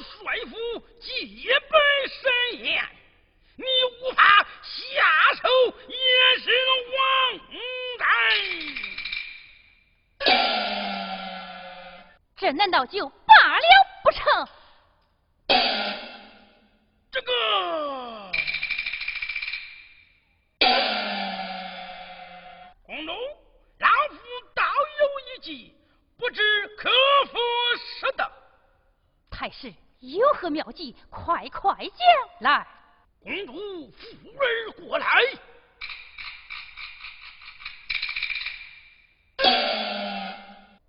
帅府戒备森严，你无法下手也是枉然。这难道就罢了不成？这个，公主，老夫倒有一计，不知可否使得？太师有何妙计？快快讲来！公主扶儿过来，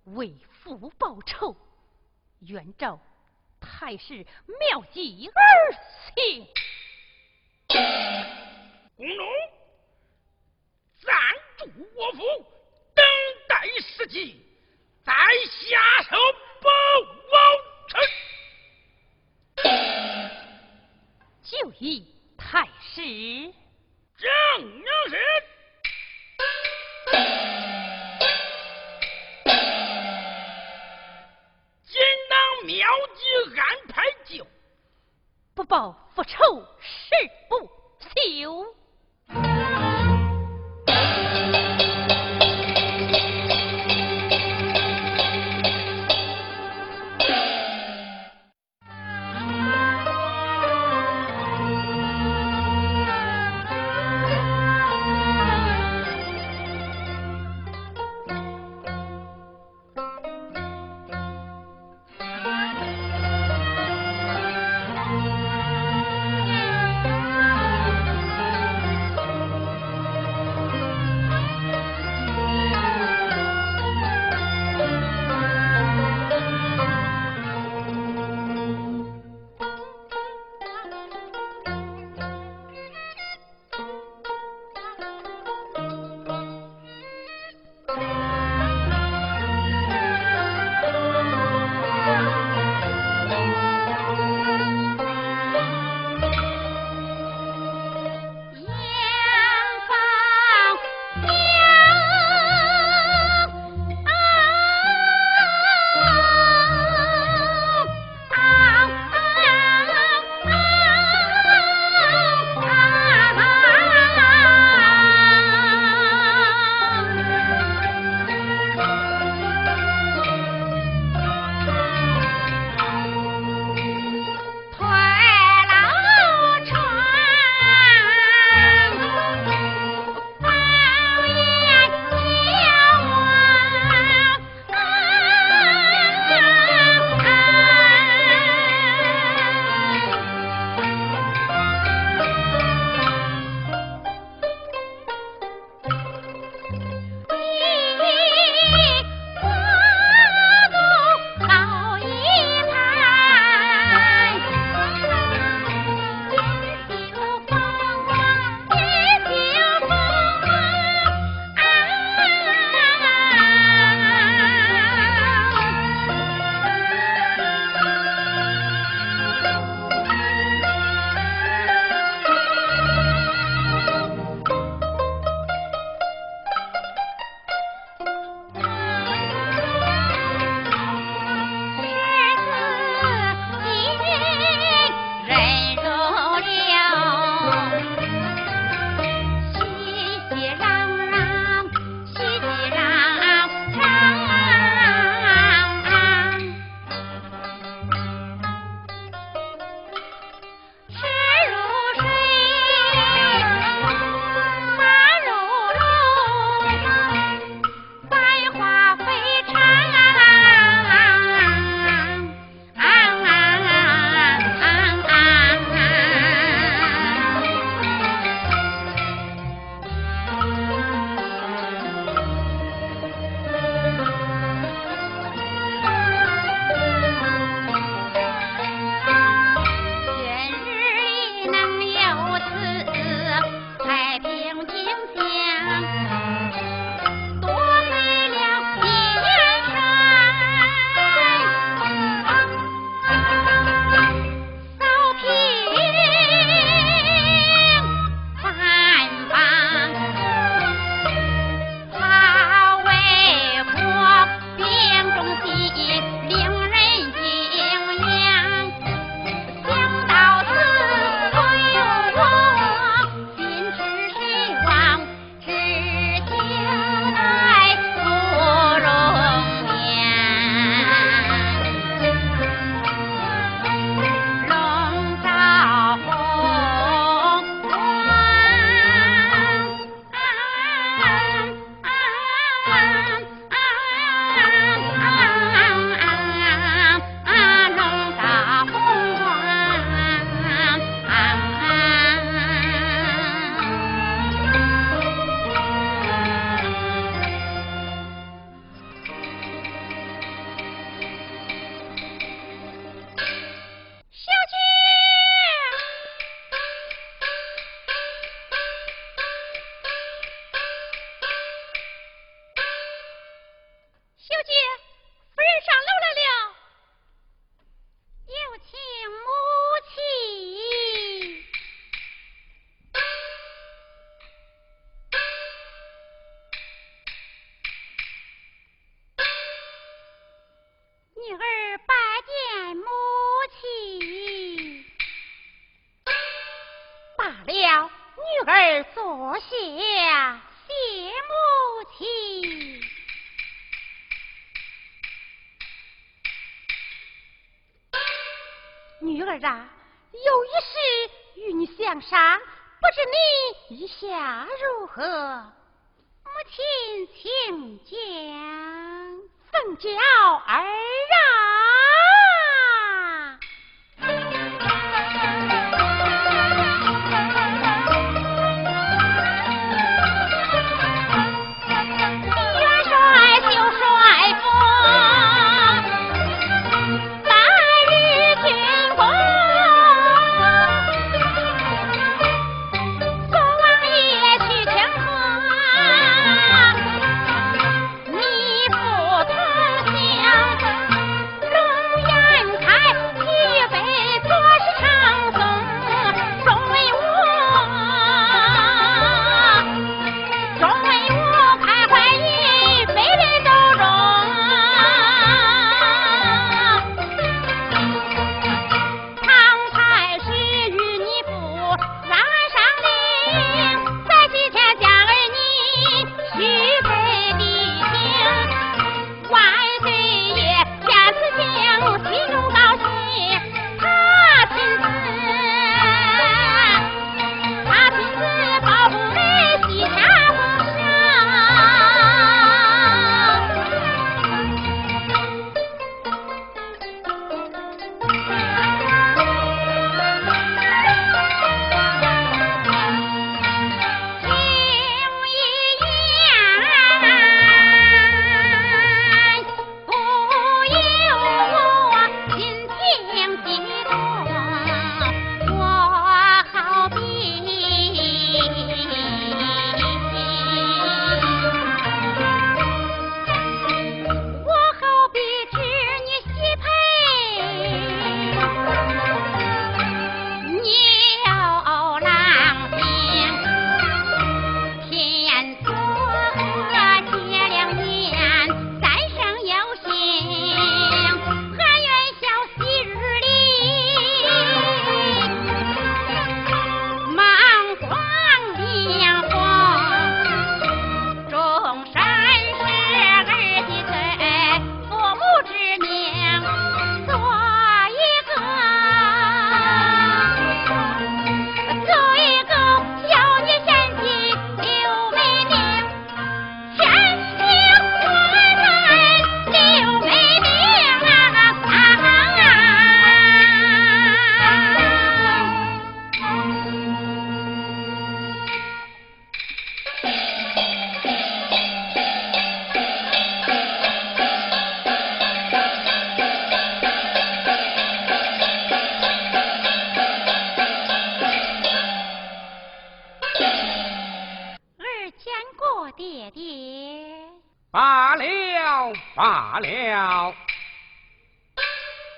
为父报仇，愿照太师妙计而行。公主，暂住我府，等待时机，再下手报王就义太师。正是。妙计安排就，不报复仇誓不休。儿坐下谢母亲。女儿啊，有一事与你相商，不知你意下如何？母亲请讲。奉教儿啊。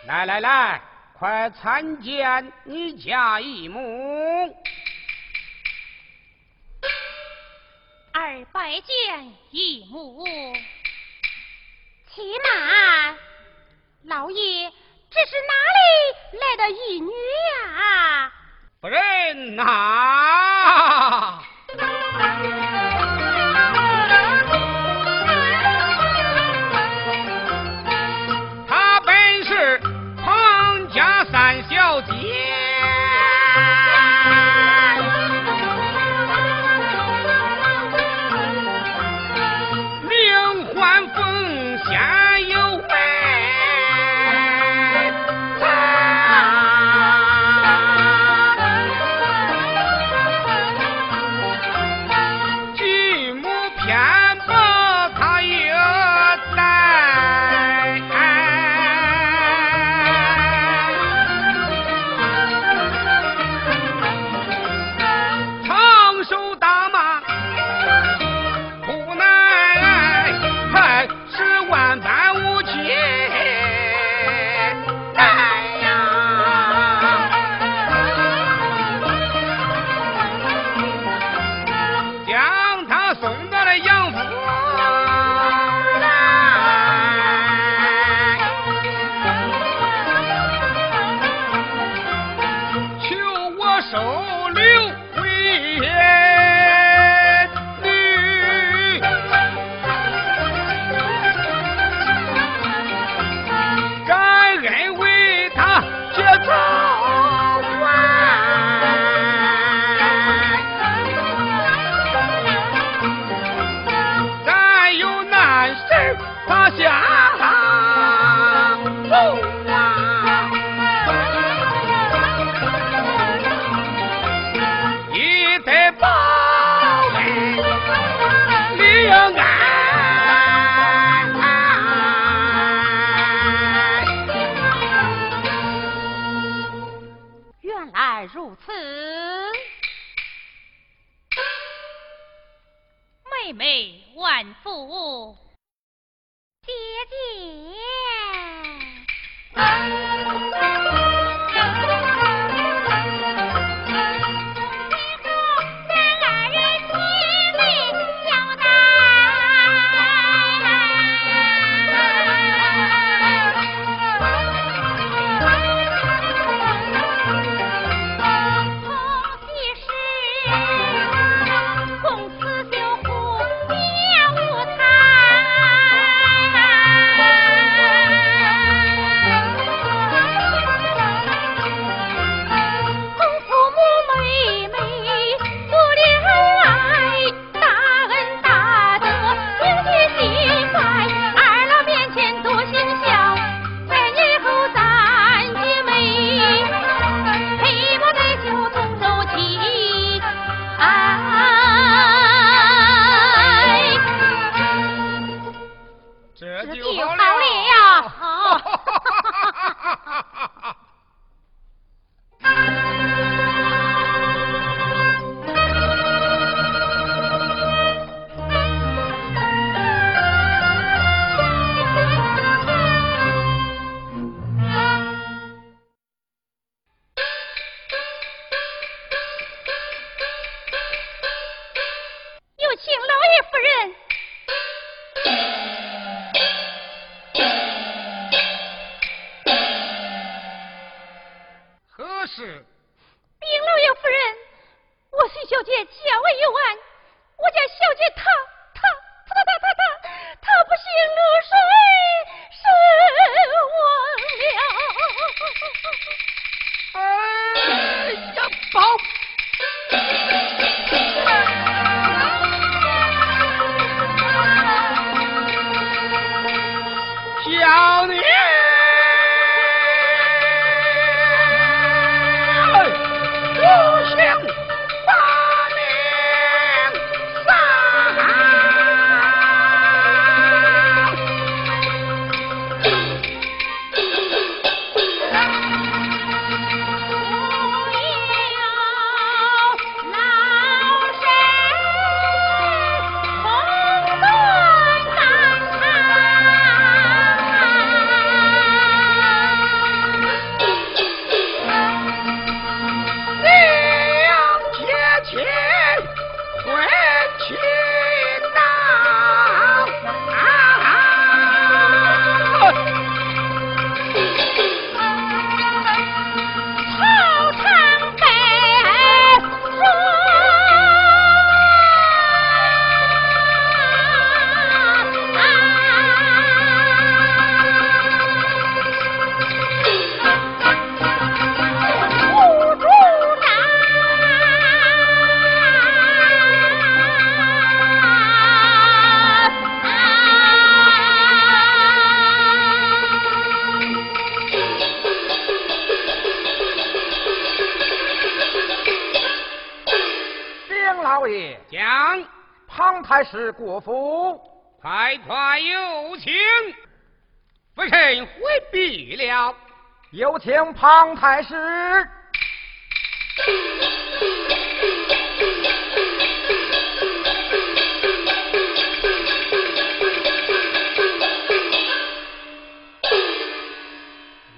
来来来，快参见你家姨母。二拜见姨母。且慢，老爷，这是哪里来的义女呀？夫人呐。夫人。夫人回避了，有请庞太师。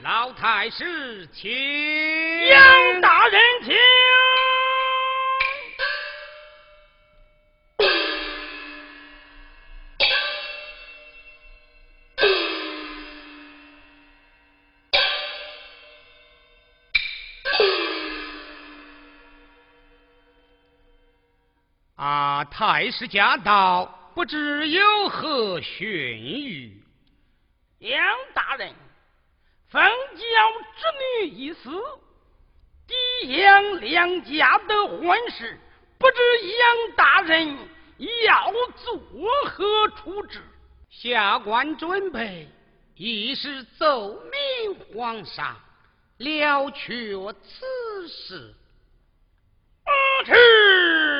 老太师，请杨大人请。啊太师驾到，不知有何训谕？杨大人，封教之女一死，抵杨两家的婚事，不知杨大人要作何处置？下官准备一是奏明皇上，了却此事。是。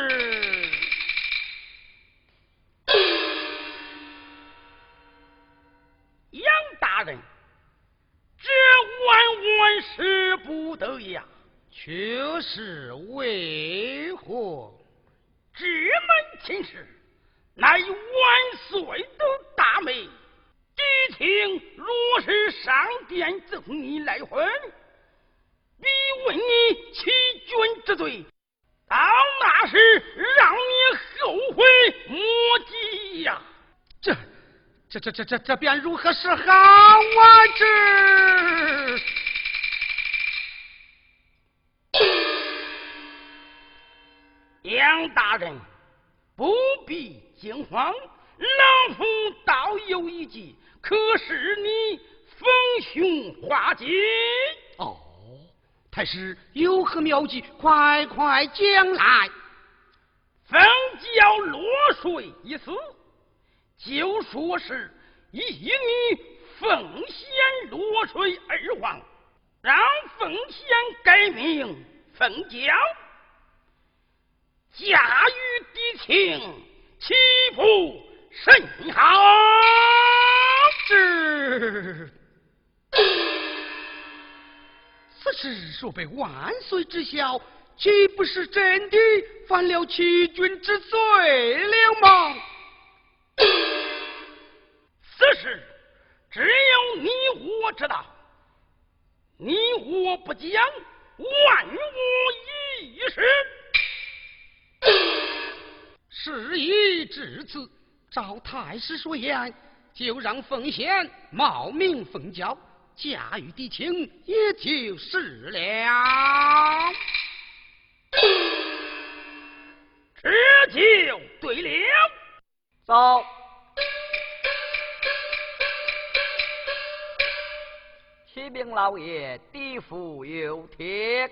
使不得呀！却是为何？这门亲事。乃万岁的大美，狄青若是上殿奏你来婚，必问你欺君之罪，到那时让你后悔莫及呀！这、这、这、这、这、这便如何是好啊？这杨大人不必。惊慌，老夫倒有一计，可使你逢凶化吉。哦，太师有何妙计？快快讲来。凤娇落水一死，就说是一女奉仙落水而亡，让奉仙改名凤娇，驾驭敌情。岂不甚好？是。此事若被万岁知晓，岂不是真的犯了欺君之罪了吗？此事只有你我知道，你我不讲，万无一失。事已至此，照太师所言，就让奉贤冒名奉教，驾驭敌情，也就是了。这就对了。走。启禀老爷，地府有帖。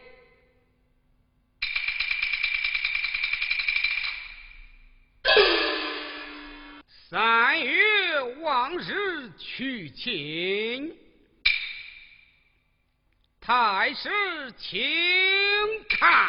往日娶亲，太师请看。